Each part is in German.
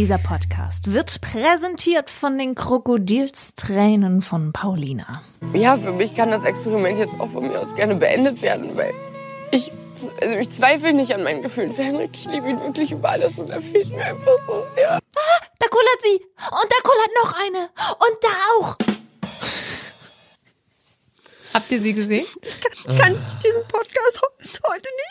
Dieser Podcast wird präsentiert von den Krokodilstränen von Paulina. Ja, für mich kann das Experiment jetzt auch von mir aus gerne beendet werden, weil ich, also ich zweifle nicht an meinen Gefühlen für Henrik. Ich liebe ihn wirklich über alles und er fehlt mir einfach so sehr. Da kullert sie. Und da kullert noch eine. Und da auch. Habt ihr sie gesehen? Ich kann diesen Podcast heute machen.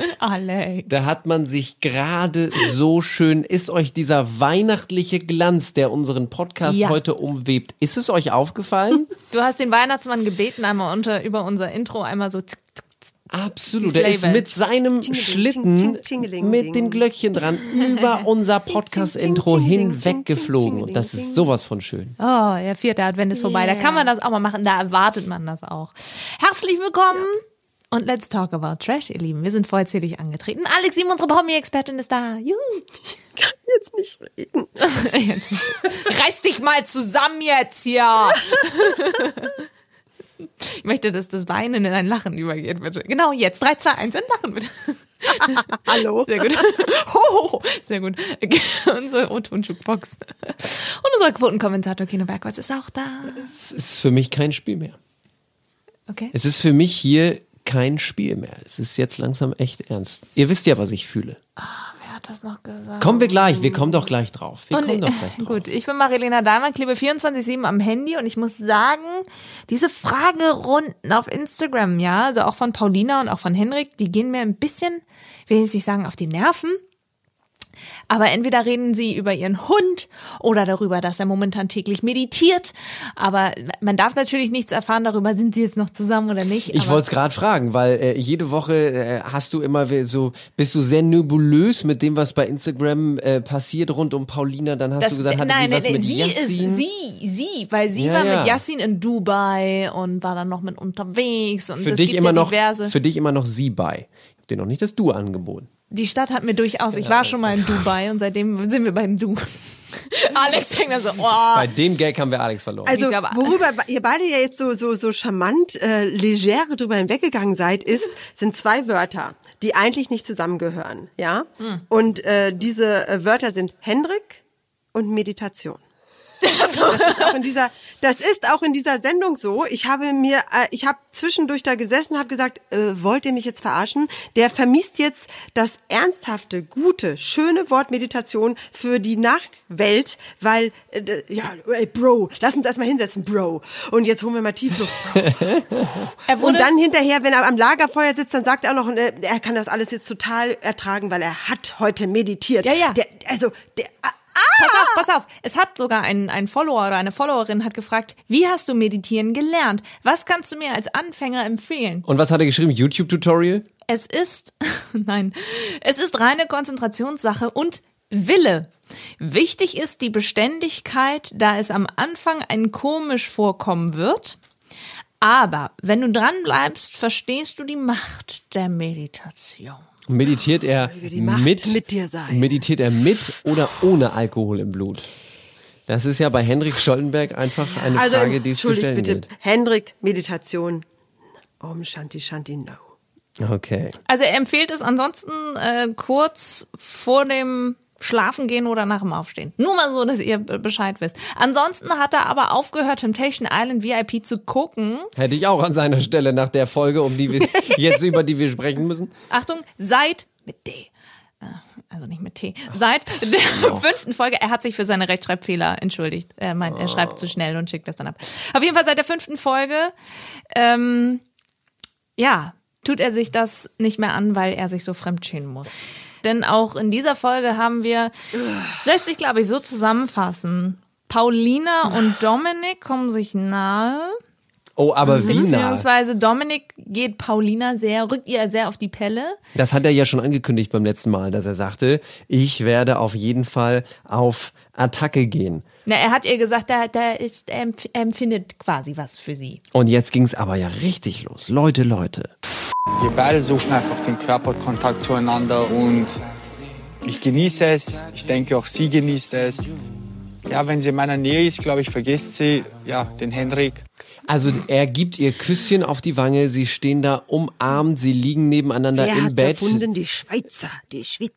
Alex. Da hat man sich gerade so schön, ist euch dieser weihnachtliche Glanz, der unseren Podcast Ja. heute umwebt, ist es euch aufgefallen? Du hast den Weihnachtsmann gebeten, einmal unter, über unser Intro einmal so. zick, zick, zick. Absolut. Der ist mit seinem Tingeling, Schlitten tingeling, mit den Glöckchen dran über unser Podcast-Intro hinweggeflogen. Und das ist sowas von schön. Oh, der vierte Advent ist vorbei. Da kann man das auch mal machen. Da erwartet man das auch. Herzlich willkommen. Und let's talk about Trash, ihr Lieben. Wir sind vollzählig angetreten. Alex, Sim, unsere Promi-Expertin ist da. Juhu. kann jetzt nicht reden. Jetzt. Reiß dich mal zusammen jetzt hier. Ich möchte, dass das Weinen in ein Lachen übergeht, bitte. Genau, jetzt. 3, 2, 1 und Lachen, bitte. Hallo. Sehr gut. Ho, ho. Sehr gut. Unsere O-Ton-Jukebox. Und unser Quotenkommentator Kino Bergwitz ist auch da. Es ist für mich kein Spiel mehr. Okay. Es ist für mich hier kein Spiel mehr. Es ist jetzt langsam echt ernst. Ihr wisst ja, was ich fühle. Wer hat das noch gesagt? Kommen wir gleich, wir kommen doch gleich drauf. Wir Und kommen doch gleich drauf. Gut, ich bin Marilena Dahlmann, klebe 24-7 am Handy und ich muss sagen, diese Fragerunden auf Instagram, ja, also auch von Paulina und auch von Henrik, die gehen mir ein bisschen, will ich nicht sagen, auf die Nerven. Aber entweder reden sie über ihren Hund oder darüber, dass er momentan täglich meditiert. Aber man darf natürlich nichts erfahren darüber, sind sie jetzt noch zusammen oder nicht. Ich wollte es gerade fragen, weil äh, jede Woche äh, hast du immer so, bist du sehr nebulös mit dem, was bei Instagram äh, passiert rund um Paulina. Dann hast Das, du gesagt, hatte nein, sie was nein, mit sie Yassin? ist sie, sie, weil sie Ja, war ja. mit Yassin in Dubai und war dann noch mit unterwegs und Für dich gibt immer ja noch, diverse. für dich immer noch sie bei. Ich hab dir noch nicht das Du angeboten. Die Stadt hat mir durchaus, ich war schon mal in Dubai und seitdem sind wir beim Du. Alex denkt da so, oh. Bei dem Gag haben wir Alex verloren. Also, worüber ihr beide ja jetzt so, so, so charmant, äh, legere drüber hinweggegangen seid, ist, sind zwei Wörter, die eigentlich nicht zusammengehören, ja? Und äh, diese äh, Wörter sind Hendrik und Meditation. Das ist auch in dieser, das ist auch in dieser Sendung so. Ich habe mir, äh, ich habe zwischendurch da gesessen, habe gesagt, äh, wollt ihr mich jetzt verarschen? Der vermisst jetzt das ernsthafte, gute, schöne Wort Meditation für die Nachwelt, weil äh, ja, ey, Bro, lass uns erstmal hinsetzen, Bro. Und jetzt holen wir mal Tiefluft. Und dann hinterher, wenn er am Lagerfeuer sitzt, dann sagt er auch noch, äh, er kann das alles jetzt total ertragen, weil er hat heute meditiert. Ja, ja. Der, also der. Ah, pass auf, pass auf. Es hat sogar ein, ein Follower oder eine Followerin hat gefragt, wie hast du meditieren gelernt? Was kannst du mir als Anfänger empfehlen? Und was hat er geschrieben? YouTube-Tutorial? Es ist, nein, es ist reine Konzentrationssache und Wille. Wichtig ist die Beständigkeit, da es am Anfang ein komisch vorkommen wird. Aber wenn du dran bleibst, verstehst du die Macht der Meditation. Meditiert er mit, mit meditiert er mit oder ohne Alkohol im Blut? Das ist ja bei Henrik Stoltenberg einfach eine Also, Frage, die es zu stellen bitte, gilt. Hendrik, Meditation. Om Shanti Shanti No. Okay. Also er empfiehlt es ansonsten äh, kurz vor dem Schlafengehen oder nach dem Aufstehen. Nur mal so, dass ihr Bescheid wisst. Ansonsten hat er aber aufgehört, Temptation Island VIP zu gucken. Hätte ich auch an seiner Stelle nach der Folge, um die wir jetzt über die wir sprechen müssen. Achtung, seit mit D. Äh, Also nicht mit T. Seit der fünften Folge, er hat sich für seine Rechtschreibfehler entschuldigt. Er meint, er schreibt zu schnell und schickt das dann ab. Auf jeden Fall seit der fünften Folge, ähm, ja, tut er sich das nicht mehr an, weil er sich so fremdschämen muss. Denn auch in dieser Folge haben wir, es lässt sich glaube ich so zusammenfassen. Paulina und Dominik kommen sich nahe. Oh, aber wie nah? Beziehungsweise Dominik geht Paulina sehr, rückt ihr sehr auf die Pelle. Das hat er ja schon angekündigt beim letzten Mal, dass er sagte, ich werde auf jeden Fall auf Attacke gehen. Na, er hat ihr gesagt, da, da ist, er empf- er empfindet quasi was für sie. Und jetzt ging's aber ja richtig los. Leute, Leute. Wir beide suchen einfach den Körperkontakt zueinander und ich genieße es. Ich denke auch sie genießt es. Ja, wenn sie in meiner Nähe ist, glaube ich, vergisst sie ja den Henrik. Also er gibt ihr Küsschen auf die Wange, sie stehen da umarmt, sie liegen nebeneinander Wer im hat's Bett. erfunden? Die Schweizer, die Schweizer.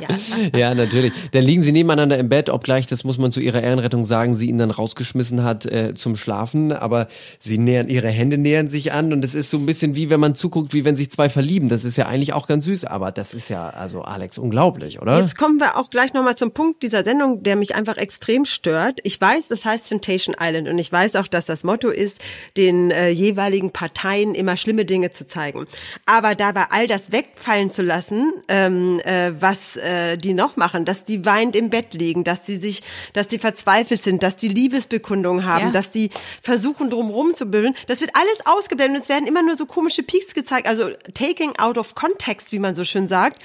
Ja. Ja, natürlich. Dann liegen sie nebeneinander im Bett, obgleich, das muss man zu ihrer Ehrenrettung sagen, sie ihn dann rausgeschmissen hat äh, zum Schlafen. Aber sie nähern, ihre Hände nähern sich an und es ist so ein bisschen wie, wenn man zuguckt, wie wenn sich zwei verlieben. Das ist ja eigentlich auch ganz süß, aber das ist ja, also Alex, unglaublich, oder? Jetzt kommen wir auch gleich nochmal zum Punkt dieser Sendung, der mich einfach extrem stört. Ich weiß, das heißt Temptation Island und ich weiß auch, dass das Motto ist, den äh, jeweiligen Parteien immer schlimme Dinge zu zeigen. Aber dabei all das wegfallen zu lassen, ähm, äh, was äh, die noch machen, dass die weinend im Bett liegen, dass die sich, dass die verzweifelt sind, dass die Liebesbekundungen haben, Ja. dass die versuchen drumherum zu bilden, das wird alles ausgeblendet. Es werden immer nur so komische Peaks gezeigt, also taking out of context, wie man so schön sagt.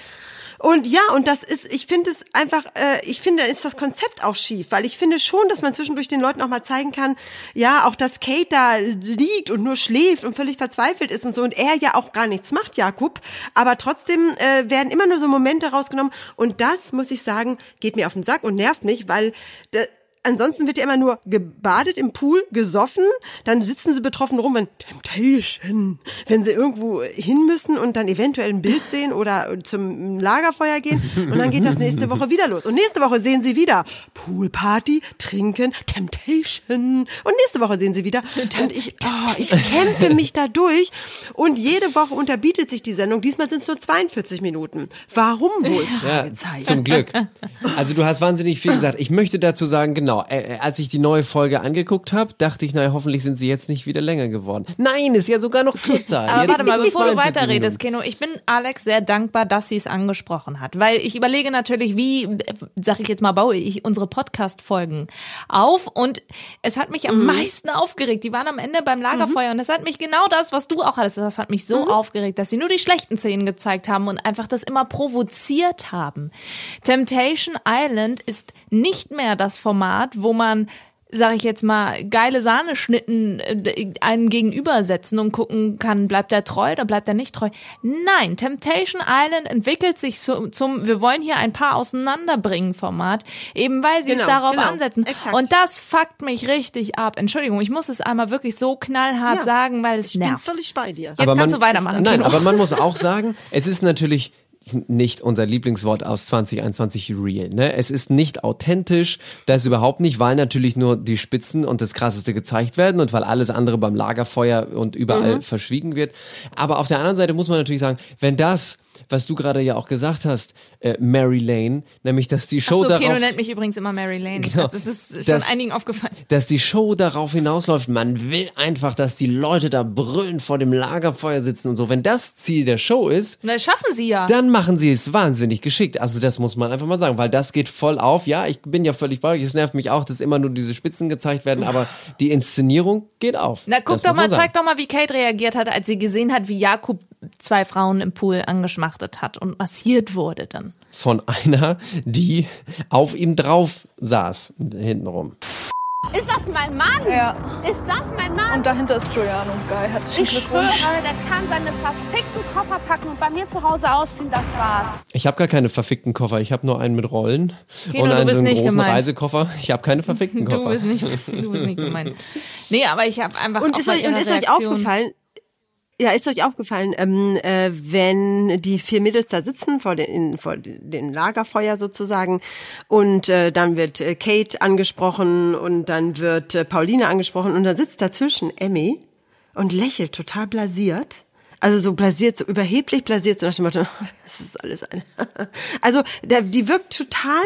Und ja, und das ist, ich finde es einfach, äh, ich finde, dann ist das Konzept auch schief, weil ich finde schon, dass man zwischendurch den Leuten auch mal zeigen kann, ja, auch dass Kate da liegt und nur schläft und völlig verzweifelt ist und so und er ja auch gar nichts macht, Jakob, aber trotzdem äh, werden immer nur so Momente rausgenommen. Und das, muss ich sagen, geht mir auf den Sack und nervt mich, weil Ansonsten wird ja immer nur gebadet im Pool, gesoffen, dann sitzen sie betroffen rum, wenn Temptation, wenn sie irgendwo hin müssen und dann eventuell ein Bild sehen oder zum Lagerfeuer gehen und dann geht das nächste Woche wieder los. Und nächste Woche sehen sie wieder Poolparty, trinken, Temptation und nächste Woche sehen sie wieder. Und ich, oh, ich kämpfe mich da durch und jede Woche unterbietet sich die Sendung. Diesmal sind es nur 42 Minuten. Warum wohl? Ja, zum Glück. Also du hast wahnsinnig viel gesagt. Ich möchte dazu sagen, genau, äh, äh, als ich die neue Folge angeguckt habe, dachte ich, naja, hoffentlich sind sie jetzt nicht wieder länger geworden. Nein, ist ja sogar noch kürzer. Aber Jetzt warte mal, bevor du 42 weiterredest. Keno, ich bin Alex sehr dankbar, dass sie es angesprochen hat, weil ich überlege natürlich, wie, äh, sag ich jetzt mal, baue ich unsere Podcast-Folgen auf und es hat mich am meisten aufgeregt. Die waren am Ende beim Lagerfeuer und es hat mich genau das, was du auch hattest, das hat mich so aufgeregt, dass sie nur die schlechten Szenen gezeigt haben und einfach das immer provoziert haben. Temptation Island ist nicht mehr das Format, wo man sag ich jetzt mal, geile Sahneschnitten äh, einen gegenübersetzen und gucken kann, bleibt er treu oder bleibt er nicht treu. Nein, Temptation Island entwickelt sich zu, zum Wir wollen hier ein paar auseinanderbringen Format, eben weil sie es Genau, darauf genau, ansetzen. exakt. Und das fuckt mich richtig ab. Entschuldigung, ich muss es einmal wirklich so knallhart Ja, sagen, weil es Ich bin nervt. völlig bei dir. Jetzt kannst du weitermachen. Nein, aber man muss auch sagen, es ist natürlich nicht unser Lieblingswort aus 2021 real. Ne? Es ist nicht authentisch, das überhaupt nicht, weil natürlich nur die Spitzen und das Krasseste gezeigt werden und weil alles andere beim Lagerfeuer und überall Mhm. verschwiegen wird. Aber auf der anderen Seite muss man natürlich sagen, wenn das, was du gerade ja auch gesagt hast, äh, Mary Lane, nämlich dass die Show Achso, Keno darauf nennt mich übrigens immer Mary Lane. Ich Genau. glaub, das ist schon Das- einigen aufgefallen. dass die Show darauf hinausläuft, man will einfach, dass die Leute da brüllen vor dem Lagerfeuer sitzen und so. Wenn das Ziel der Show ist, Na, schaffen sie ja. dann machen sie es wahnsinnig geschickt. Also das muss man einfach mal sagen, weil das geht voll auf. Ja, ich bin ja völlig bei euch. Es nervt mich auch, dass immer nur diese Spitzen gezeigt werden, aber die Inszenierung geht auf. Na, guck Das doch mal, zeig doch mal, wie Kate reagiert hat, als sie gesehen hat, wie Jakob zwei Frauen im Pool angeschmachtet hat und massiert wurde dann. Von einer, die auf ihm drauf saß, hintenrum. Ist das mein Mann? Ja. Ist das mein Mann? Und dahinter ist Giuliano. Geil, herzlichen ich schwöre, Glückwunsch. der kann seine verfickten Koffer packen und bei mir zu Hause ausziehen, das war's. Ich habe gar keine verfickten Koffer. Ich habe nur einen mit Rollen Kino, und du einen bist so einen nicht großen gemeint. Reisekoffer. Ich habe keine verfickten Koffer. Du bist nicht, du bist nicht gemeint. Nee, aber ich habe einfach Und auch ist, euch, und ist euch aufgefallen, ja, ist euch aufgefallen, ähm, äh, wenn die vier Mädels da sitzen vor, den, in, vor dem Lagerfeuer sozusagen und äh, dann wird äh, Kate angesprochen und dann wird äh, Pauline angesprochen und dann sitzt dazwischen Emmy und lächelt total blasiert. Also so blasiert, so überheblich blasiert, so nach dem Motto, das ist alles eine. Also der, die wirkt total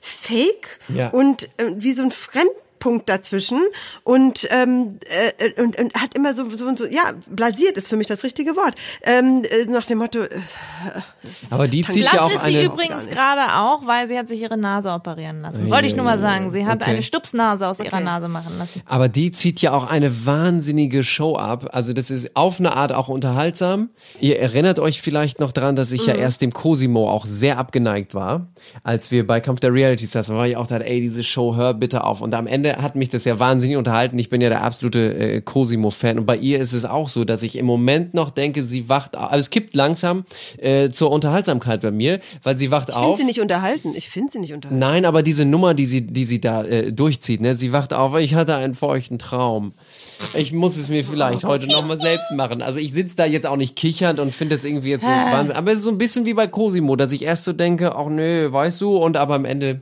fake Ja. und äh, wie so ein Fremd Punkt dazwischen und, ähm, äh, und, und hat immer so, so, so, ja, blasiert ist für mich das richtige Wort. Ähm, äh, nach dem Motto, äh, Aber die zieht ja auch ist sie übrigens gerade auch, weil sie hat sich ihre Nase operieren lassen. Wollte ich nur mal sagen. Sie hat Okay. eine Stupsnase aus ihrer Nase machen lassen. Aber die zieht ja auch eine wahnsinnige Show ab. Also das ist auf eine Art auch unterhaltsam. Ihr erinnert euch vielleicht noch dran, dass ich ja erst dem Cosimo auch sehr abgeneigt war, als wir bei Kampf der Reality Stars, waren, war ich auch da, ey, diese Show, hör bitte auf. Und am Ende hat mich das ja wahnsinnig unterhalten. Ich bin ja der absolute äh, Cosimo-Fan. Und bei ihr ist es auch so, dass ich im Moment noch denke, sie wacht auf. Also es kippt langsam äh, zur Unterhaltsamkeit bei mir, weil sie wacht ich finde auf. sie nicht unterhalten. Ich finde sie nicht unterhalten. Nein, aber diese Nummer, die sie, die sie da äh, durchzieht, ne? Sie wacht auf, ich hatte einen feuchten Traum. Ich muss es mir vielleicht heute nochmal selbst machen. Also ich sitze da jetzt auch nicht kichernd und finde das irgendwie jetzt so Wahnsinn. Aber es ist so ein bisschen wie bei Cosimo, dass ich erst so denke, ach nö, weißt du, und aber am Ende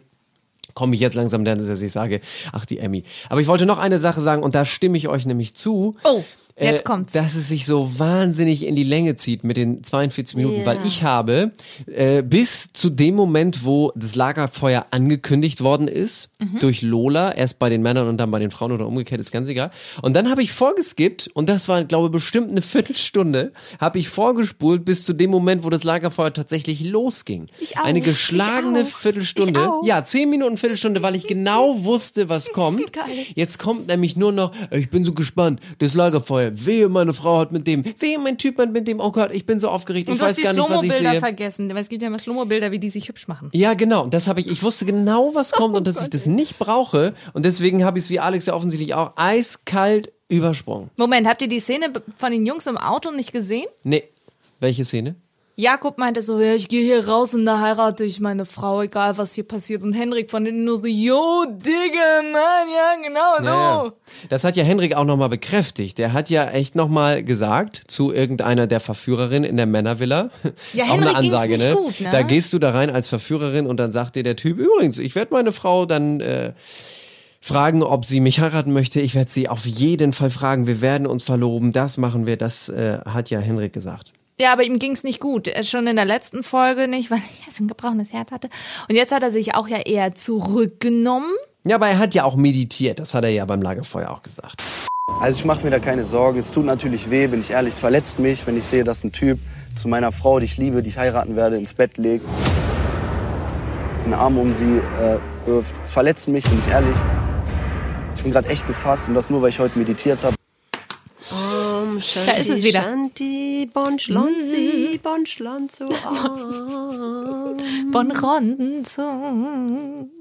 komme ich jetzt langsam dann, dass ich sage, ach die Emmy. Aber ich wollte noch eine Sache sagen und da stimme ich euch nämlich zu. Oh, jetzt Äh, kommt's. Dass es sich so wahnsinnig in die Länge zieht mit den 42 Minuten, weil ich habe äh, bis zu dem Moment, wo das Lagerfeuer angekündigt worden ist, Mhm. durch Lola, erst bei den Männern und dann bei den Frauen oder umgekehrt, ist ganz egal. Und dann habe ich vorgeskippt und das war, glaube ich, bestimmt eine Viertelstunde, habe ich vorgespult bis zu dem Moment, wo das Lagerfeuer tatsächlich losging. Ich auch, Eine ich geschlagene auch, Viertelstunde. ich auch. Ja, zehn Minuten, Viertelstunde, weil ich genau wusste, was kommt. Jetzt kommt nämlich nur noch, ich bin so gespannt, das Lagerfeuer, wehe, meine Frau hat mit dem, wehe, mein Typ hat mit dem, oh Gott, ich bin so aufgeregt, Und ich weiß die gar nicht, was ich Slomo-Bilder sehe. vergessen. Weil es gibt ja immer Slomo-Bilder, wie die sich hübsch machen. Ja, genau, das habe ich, ich wusste genau, was kommt Oh und dass ich das nicht brauche und deswegen habe ich es wie Alex ja offensichtlich auch eiskalt übersprungen. Moment, habt ihr die Szene von den Jungs im Auto nicht gesehen? Nee, welche Szene? Jakob meinte so, ja, ich gehe hier raus und da heirate ich meine Frau, egal was hier passiert. Und Henrik von denen nur so, yo, Digga, Mann, ja, genau, so. Ja, ja. Das hat ja Henrik auch nochmal bekräftigt. Der hat ja echt nochmal gesagt zu irgendeiner der Verführerinnen in der Männervilla. Ja, auch Henrik eine Ansage, nicht ne? gut, ne? Da gehst du da rein als Verführerin und dann sagt dir der Typ, übrigens, ich werde meine Frau dann äh, fragen, ob sie mich heiraten möchte. Ich werde sie auf jeden Fall fragen. Wir werden uns verloben. Das machen wir. Das äh, hat ja Henrik gesagt. Ja, aber ihm ging's nicht gut. Er schon in der letzten Folge nicht, weil er so ein gebrochenes Herz hatte. Und jetzt hat er sich auch ja eher zurückgenommen. Ja, aber er hat ja auch meditiert. Das hat er ja beim Lagerfeuer auch gesagt. Also ich mache mir da keine Sorgen. Es tut natürlich weh, bin ich ehrlich. Es verletzt mich, wenn ich sehe, dass ein Typ zu meiner Frau, die ich liebe, die ich heiraten werde, ins Bett legt, einen Arm um sie äh, wirft. Es verletzt mich, bin ich ehrlich. Ich bin gerade echt gefasst und das nur, weil ich heute meditiert habe. Da ist es wieder. Shanti, bon schlonzi, bon schlonzo. Bon Ronzo.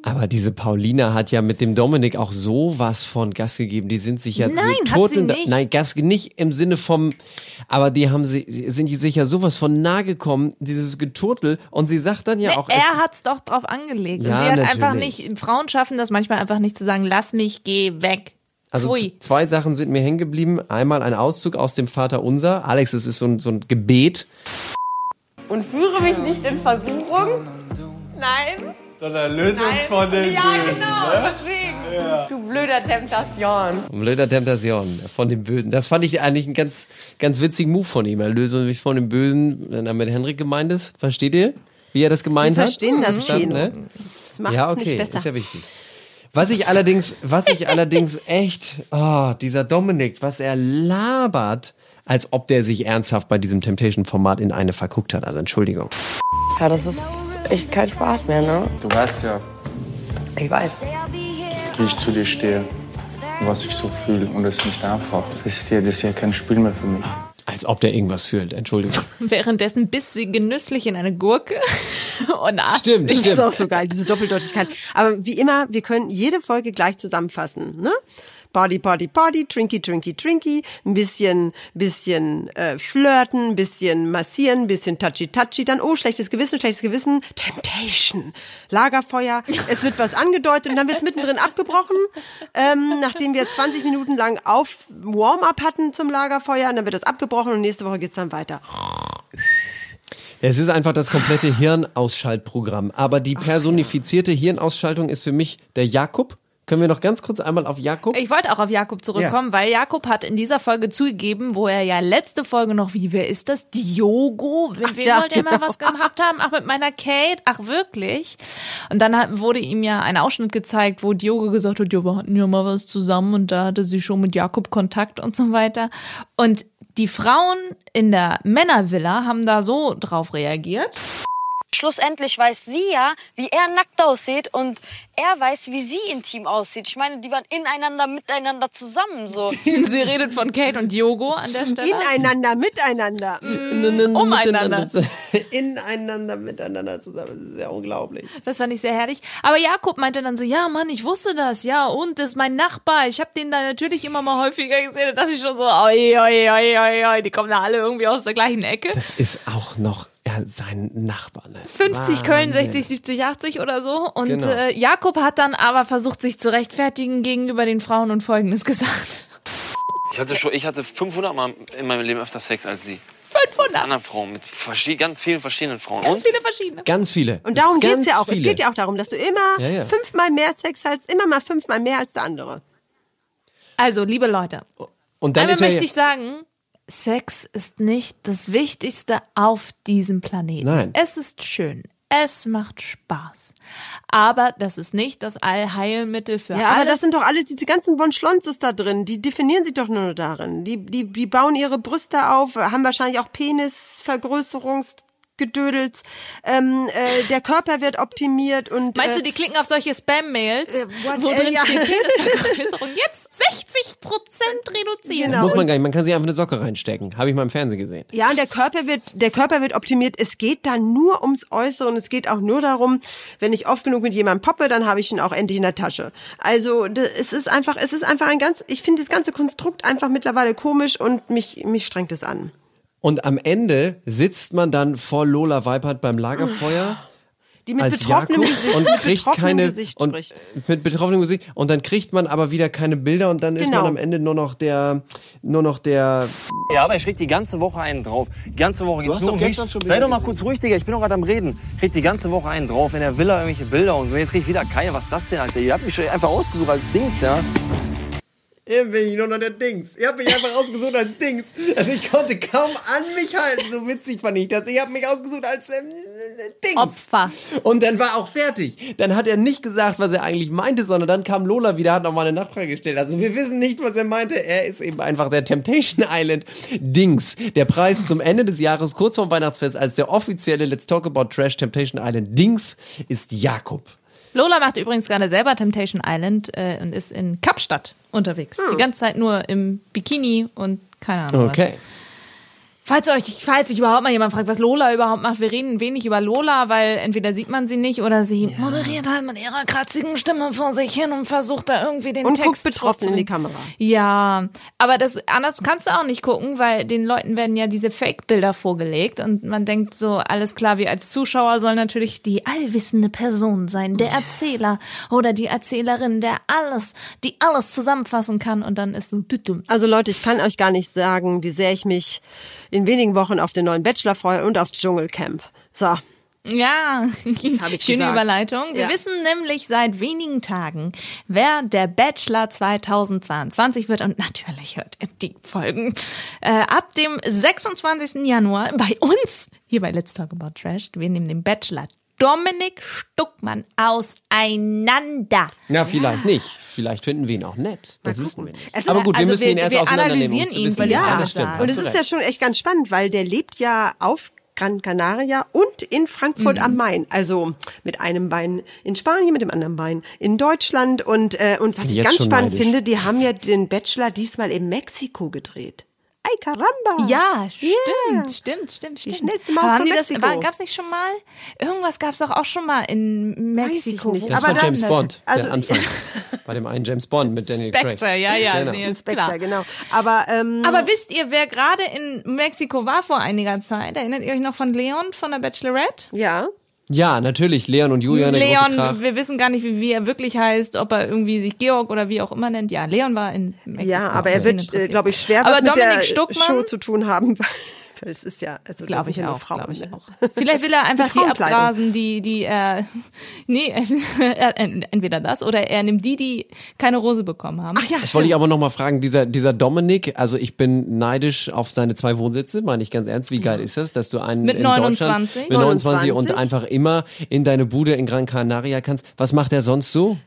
Aber diese Paulina hat ja mit dem Dominik auch sowas von Gas gegeben. Die sind sich ja Nein, sie hat sie nicht. Nein, Gas nicht im Sinne vom, aber die haben sie sind die sich ja sowas von nah gekommen, dieses Geturtel. Und sie sagt dann ja Nee, auch, es- er hat's doch drauf angelegt. Ja, und sie hat einfach natürlich. nicht, Frauen schaffen das manchmal einfach nicht zu sagen, lass mich, geh weg. Also Pfui. zwei Sachen sind mir hängen geblieben. Einmal ein Auszug aus dem Vater Unser. Alex, es ist so ein, so ein Gebet. Und führe mich nicht in Versuchung. Nein. Sondern löse uns von den Ja, genau. Deswegen. Du blöder Temptation. Blöder Temptation von dem Bösen. Das fand ich eigentlich einen ganz, ganz witzigen Move von ihm. Er löse mich von dem Bösen, wenn er mit Henrik gemeint ist. Versteht ihr, wie er das gemeint Wir hat? verstehen das, Verstanden, Gino. ne? Das macht Ja, es okay, nicht besser. ist ja wichtig. Was ich allerdings, was ich allerdings echt, oh, dieser Dominik, was er labert, als ob der sich ernsthaft bei diesem Temptation-Format in eine verguckt hat. Also Entschuldigung. Ja, das ist echt kein Spaß mehr, ne? Du weißt ja, Ich weiß. wie ich zu dir stehe und was ich so fühle. Und das ist nicht einfach. Das ist ja, das ist ja kein Spiel mehr für mich. Als ob der irgendwas fühlt. Entschuldigung. Währenddessen biss sie genüsslich in eine Gurke und aß Stimmt, sie. Das ist stimmt. auch so geil, diese Doppeldeutigkeit. Aber wie immer, wir können jede Folge gleich zusammenfassen. Ne? Party, Party, Party, Trinky, Trinky, Trinky, ein bisschen, bisschen äh, flirten, ein bisschen massieren, ein bisschen touchy, touchy, dann oh, schlechtes Gewissen, schlechtes Gewissen, Temptation, Lagerfeuer, es wird was angedeutet und dann wird es mittendrin abgebrochen, ähm, nachdem wir 20 Minuten lang auf Warm-up hatten zum Lagerfeuer und dann wird das abgebrochen und nächste Woche geht's dann weiter. Es ist einfach das komplette Hirnausschaltprogramm. Aber die personifizierte Hirnausschaltung ist für mich der Jakob, Können wir noch ganz kurz einmal auf Jakob? Ich wollte auch auf Jakob zurückkommen, weil Jakob hat in dieser Folge zugegeben, wo er ja letzte Folge noch, wie, wer ist das? Diogo? Mit wem ja, wollte er mal genau. was gehabt haben? Ach, mit meiner Kate? Ach, wirklich? Und dann wurde ihm ja ein Ausschnitt gezeigt, wo Diogo gesagt hat, ja, wir hatten ja mal was zusammen und da hatte sie schon mit Jakob Kontakt und so weiter. Und die Frauen in der Männervilla haben da so drauf reagiert. Schlussendlich weiß sie ja, wie er nackt aussieht und er weiß, wie sie intim aussieht. Ich meine, die waren ineinander, miteinander zusammen so. Sie redet von Kate und Diogo an der Stelle. Ineinander, miteinander. umeinander. Ineinander, miteinander zusammen. Das ist ja unglaublich. Das fand ich sehr herrlich. Aber Jakob meinte dann so, ja Mann, ich wusste das, ja und, das ist mein Nachbar. Ich habe den da natürlich immer mal häufiger gesehen. Da dachte ich schon so, oi, oi, oi, oi, oi, die kommen da alle irgendwie aus der gleichen Ecke. Das ist auch noch ja, sein Nachbar. Ne? 50 Köln, Wahnsinn. 60, 70, 80 oder so. Und Genau. äh, Jakob hat dann aber versucht, sich zu rechtfertigen gegenüber den Frauen und Folgendes gesagt. Ich hatte schon, ich hatte 500 Mal in meinem Leben öfter Sex als sie. 500! Mit anderen Frauen, mit ganz vielen verschiedenen Frauen. Ganz Und viele verschiedene. Ganz viele. Und darum Ganz geht's ja auch. Viele. Es geht ja auch darum, dass du immer Ja, ja. fünfmal mehr Sex hast, immer mal fünfmal mehr als der andere. Also, liebe Leute, Und dann einmal ist ja, möchte ich sagen, Sex ist nicht das Wichtigste auf diesem Planeten. Nein. Es ist schön. Es macht Spaß. Aber das ist nicht das Allheilmittel für Ja, aber alles. das sind doch alles diese ganzen Bonschlonzes da drin. Die definieren sich doch nur darin. Die, die, die bauen ihre Brüste auf, haben wahrscheinlich auch Penisvergrößerungsgedödels. Ähm, äh, der Körper wird optimiert und. Meinst äh, du, die klicken auf solche Spam-Mails, what- wo äh, drin ja. steht Penisvergrößerung? Jetzt 60 Prozent reduzieren. Genau. muss man gar nicht, man kann sich einfach eine Socke reinstecken. Habe ich mal im Fernsehen gesehen. Ja, und der Körper wird, der Körper wird optimiert. Es geht da nur ums Äußere und es geht auch nur darum, wenn ich oft genug mit jemandem poppe, dann habe ich ihn auch endlich in der Tasche. Also es ist einfach, es ist einfach ein ganz, ich finde das ganze Konstrukt einfach mittlerweile komisch und mich, mich strengt es an. Und am Ende sitzt man dann vor Lola Weipert beim Lagerfeuer. Die mit als betroffenem Jakob Gesicht, und mit kriegt betroffenem keine Gesicht und spricht. mit betroffenem Gesicht und dann kriegt man aber wieder keine Bilder und dann ist Genau. man am Ende nur noch der nur noch der Ja, aber ich krieg die ganze Woche einen drauf. Die ganze Woche geht's hast nur doch um mich. gestern schon Sei doch mal gesehen. kurz ruhig, Digga. Ich bin doch gerade am Reden. Krieg die ganze Woche einen drauf. In der Villa irgendwelche Bilder und so. Jetzt krieg ich wieder keine. Was ist das denn, Alter? Ihr habt mich schon einfach ausgesucht als Dings, ja? Eben bin ich nur noch der Dings. Ihr habt mich einfach ausgesucht als Dings. Also ich konnte kaum an mich halten. So witzig fand ich das. Ich habe mich ausgesucht als ähm, Dings. Opfer. Und dann war auch fertig. Dann hat er nicht gesagt, was er eigentlich meinte, sondern dann kam Lola wieder, hat nochmal eine Nachfrage gestellt. Also wir wissen nicht, was er meinte. Er ist eben einfach der Temptation Island Dings. Der Preis zum Ende des Jahres, kurz vorm Weihnachtsfest, als der offizielle Let's Talk About Trash Temptation Island Dings ist Jakob. Lola macht übrigens gerade selber Temptation Island äh, und ist in Kapstadt unterwegs. Die ganze Zeit nur im Bikini und keine Ahnung. Was. Falls euch, falls sich überhaupt mal jemand fragt, was Lola überhaupt macht, wir reden wenig über Lola, weil entweder sieht man sie nicht oder sie moderiert halt mit ihrer kratzigen Stimme vor sich hin und versucht da irgendwie den Und Text guckt betroffen in die. Kamera. Ja, aber das anders kannst du auch nicht gucken, weil den Leuten werden ja diese Fake-Bilder vorgelegt und man denkt so, alles klar, wir als Zuschauer sollen natürlich die allwissende Person sein, der Erzähler oder die Erzählerin, der alles, die alles zusammenfassen kann und dann ist so. Also Leute, ich kann euch gar nicht sagen, wie sehr ich mich in wenigen Wochen auf den neuen Bachelor freue und aufs Dschungelcamp. So. Ja, ich schöne gesagt. Überleitung. Wir Ja. wissen nämlich seit wenigen Tagen, wer der Bachelor 2022 wird und natürlich hört ihr die Folgen äh, ab dem 26. Januar bei uns hier bei Let's Talk About Trash. Wir nehmen den Bachelor Dominik Stuckmann auseinander. Ja, vielleicht nicht. Vielleicht finden wir ihn auch nett. Das wissen wir nicht. Aber gut, wir also müssen wir- ihn erst wir auseinandernehmen. um analysieren ihn, es damit alles stimmt. sagen. Und es ist ja schon echt ganz spannend, weil der lebt ja auf Gran Canaria und in Frankfurt am Main. Also mit einem Bein in Spanien, mit dem anderen Bein in Deutschland. Und, äh, und was Bin ich jetzt ganz spannend neidisch. finde, die haben ja den Bachelor diesmal in Mexiko gedreht. Ay, caramba! Ja, stimmt, Yeah. stimmt, stimmt, stimmt. schnellste Maus haben von die das, Mexiko. war, gab's nicht schon mal? Irgendwas gab's doch auch schon mal in Mexiko. Das Aber war das- James Bond, also- der Anfang. Bei dem einen James Bond mit Daniel Spectre, Craig. ja, ja, Genau. nee, Spectre, klar. genau. Aber, ähm, Aber wisst ihr, wer gerade in Mexiko war vor einiger Zeit? Erinnert ihr euch noch von Leon von der Bachelorette? ja. Ja, natürlich. Leon und Julian. Leon, wir wissen gar nicht, wie, wie er wirklich heißt, ob er irgendwie sich Georg oder wie auch immer nennt. Ja, Leon war in Mexiko. Ja, aber er wird, äh, glaube ich, schwer aber was mit Dominik der Stuckmann, Show zu tun haben. Es ist ja, also Glaube das ich ja auch, Frauen, glaube ich ne? auch. Vielleicht will er einfach die abgrasen, die, die er, nee, er, entweder das oder er nimmt die, die keine Rose bekommen haben. Ach ja, Das wollte ich aber nochmal fragen, dieser, dieser Dominik, also ich bin neidisch auf seine zwei Wohnsitze, meine ich ganz ernst, wie geil ist das, dass du einen Mit in 29? Deutschland mit 29 und 29. einfach immer in deine Bude in Gran Canaria kannst. Was macht er sonst so?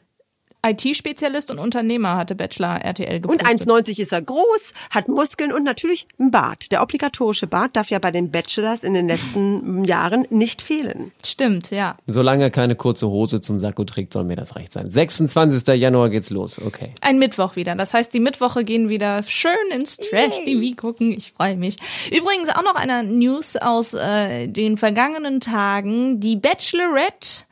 IT-Spezialist und Unternehmer hatte Bachelor RTL Und gepostet. 1,90 ist er groß, hat Muskeln und natürlich ein Bart. Der obligatorische Bart darf ja bei den Bachelors in den letzten Jahren nicht fehlen. Stimmt, ja. Solange er keine kurze Hose zum Sakko trägt, soll mir das recht sein. 26. Januar geht's los, okay. Ein Mittwoch wieder. Das heißt, die Mittwoche gehen wieder schön ins Trash-TV gucken. Ich freue mich. Übrigens auch noch eine News aus äh, den vergangenen Tagen. Die Bachelorette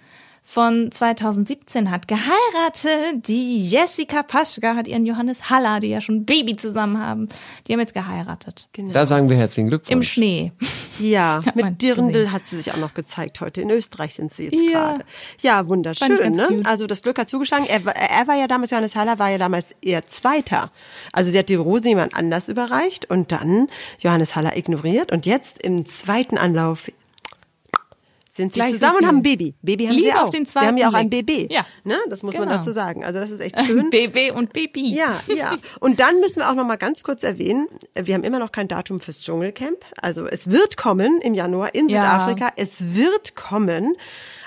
von 2017 hat geheiratet. Die Jessica Paschka hat ihren Johannes Haller, die ja schon ein Baby zusammen haben. Die haben jetzt geheiratet. Da sagen wir herzlichen Glückwunsch. Im Schnee. Ja, mit Dirndl gesehen. hat sie sich auch noch gezeigt heute. In Österreich sind sie jetzt Ja. gerade. Ja, Fand wunderschön. ich ganz Ne? cute. Also das Glück hat zugeschlagen. Er, war- er war ja damals, Johannes Haller war ja damals eher Zweiter. Also sie hat die Rose jemand anders überreicht und dann Johannes Haller ignoriert. Und jetzt im zweiten Anlauf sind sie Gleich so zusammen und haben ein Baby. Baby haben Liebe sie auch. auf den sie haben ja auch ein Baby. Ja. Ne? Das muss man Genau. dazu sagen. Also das ist echt schön. Baby und Baby. Ja, ja. Und dann müssen wir auch noch mal ganz kurz erwähnen, wir haben immer noch kein Datum fürs Dschungelcamp. Also es wird kommen im Januar in Ja. Südafrika. Es wird kommen.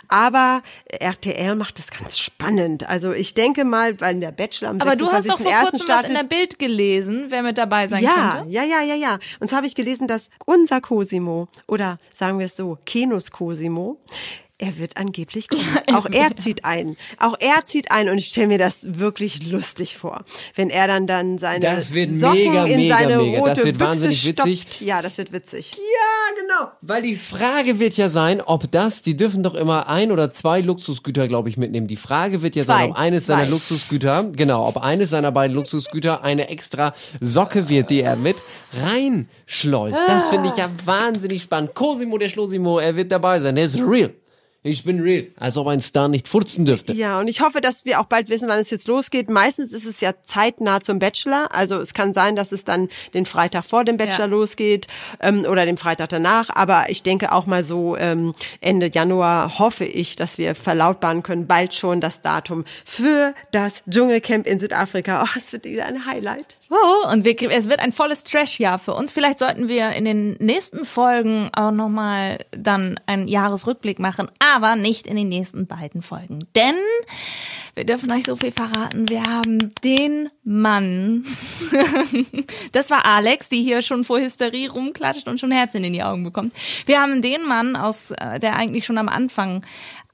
Aber RTL macht das ganz spannend. Also ich denke mal, weil der Bachelor am Aber du hast doch vor 26.01. kurzem was startet. in der Bild gelesen, wer mit dabei sein ja, könnte. ja, ja, ja, ja. Und zwar habe ich gelesen, dass unser Cosimo oder sagen wir es so, Kenus Cosimo, er wird angeblich kommen. Auch er zieht ein. Auch er zieht ein und ich stelle mir das wirklich lustig vor, wenn er dann dann seine Das wird Socken mega, in mega, seine mega. rote Das wird Büchse wahnsinnig witzig. stopft. Ja, das wird witzig. Ja, genau. Weil die Frage wird ja sein, ob das, die dürfen doch immer ein oder zwei Luxusgüter, glaube ich, mitnehmen. Die Frage wird ja Zwei. sein, ob eines Zwei. seiner Luxusgüter, genau, ob eines seiner beiden Luxusgüter eine extra Socke wird, die er mit reinschleust. Das finde ich ja wahnsinnig spannend. Cosimo der Schlosimo, er wird dabei sein. Er ist real. Ich bin real. Als ob ein Star nicht furzen dürfte. Ja, und ich hoffe, dass wir auch bald wissen, wann es jetzt losgeht. Meistens ist es ja zeitnah zum Bachelor. Also es kann sein, dass es dann den Freitag vor dem Bachelor Ja. losgeht ähm, oder den Freitag danach. Aber ich denke auch mal so ähm, Ende Januar hoffe ich, dass wir verlautbaren können, bald schon das Datum für das Dschungelcamp in Südafrika. Oh, es wird wieder ein Highlight. Oh, und wir, es wird ein volles Trash-Jahr für uns. Vielleicht sollten wir in den nächsten Folgen auch nochmal dann einen Jahresrückblick machen, aber nicht in den nächsten beiden Folgen. Denn wir dürfen euch so viel verraten. Wir haben den Mann, das war Alex, die hier schon vor Hysterie rumklatscht und schon Herzchen in die Augen bekommt. Wir haben den Mann aus, äh, der eigentlich schon am Anfang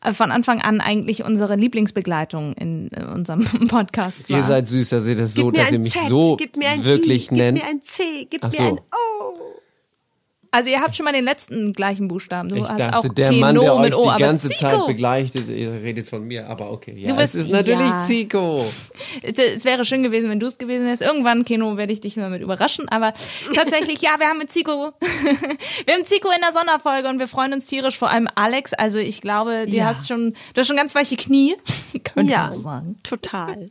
äh, von Anfang an eigentlich unsere Lieblingsbegleitung in äh, unserem Podcast war. Ihr seid süß, dass ihr das so, dass ihr mich Z, so gib mir ein wirklich I, nennt. Gib mir ein C, gib Ach mir so. ein O. Also ihr habt schon mal den letzten gleichen Buchstaben. Du Ich hast dachte, auch der Keno Mann, der euch mit O, die aber ganze Zico. Zeit begleitet, ihr redet von mir, aber okay. Ja, Du bist- es ist natürlich ja. Zico. Es, es wäre schön gewesen, wenn du es gewesen wärst. Irgendwann, Keno, werde ich dich mal mit überraschen. Aber tatsächlich, ja, wir haben mit Zico, wir haben Zico in der Sonderfolge und wir freuen uns tierisch, vor allem Alex. Also ich glaube, du Ja. hast schon, du hast schon ganz weiche Knie. Könnte Ja, man so sagen. total.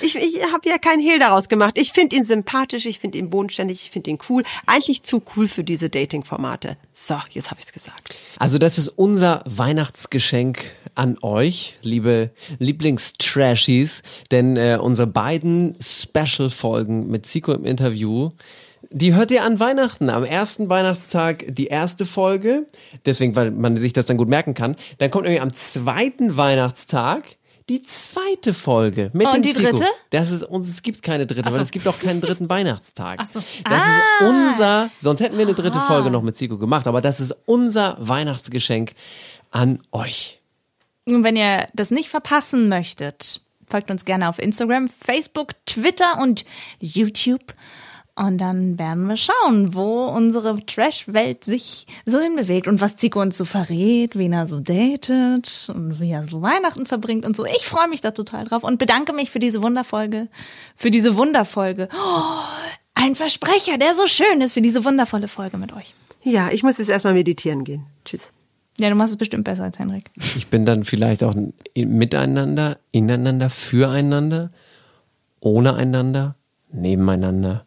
Ich, ich habe ja keinen Hehl daraus gemacht. Ich finde ihn sympathisch, ich finde ihn bodenständig, ich finde ihn cool. Eigentlich zu cool für diese Dating-Formate. So, jetzt habe ich es gesagt. Also das ist unser Weihnachtsgeschenk an euch, liebe Lieblingstrashies, denn äh, unsere beiden Special-Folgen mit Zico im Interview, die hört ihr an Weihnachten, am ersten Weihnachtstag die erste Folge, deswegen, weil man sich das dann gut merken kann. Dann kommt irgendwie am zweiten Weihnachtstag die zweite Folge mit Und dem die Zico. dritte? Das ist uns, es gibt keine dritte, so. weil es gibt auch keinen dritten Weihnachtstag. Ach so. Das Ah. ist unser, sonst hätten wir eine dritte Folge noch mit Zico gemacht, aber das ist unser Weihnachtsgeschenk an euch. Und wenn ihr das nicht verpassen möchtet, folgt uns gerne auf Instagram, Facebook, Twitter und YouTube. Und dann werden wir schauen, wo unsere Trash-Welt sich so hinbewegt und was Zico uns so verrät, wen er so datet und wie er so Weihnachten verbringt und so. Ich freue mich da total drauf und bedanke mich für diese Wunderfolge, für diese Wunderfolge. Oh, ein Versprecher, der so schön ist für diese wundervolle Folge mit euch. Ja, ich muss jetzt erstmal meditieren gehen. Tschüss. Ja, du machst es bestimmt besser als Henrik. Ich bin dann vielleicht auch miteinander, ineinander, füreinander, ohne einander, nebeneinander.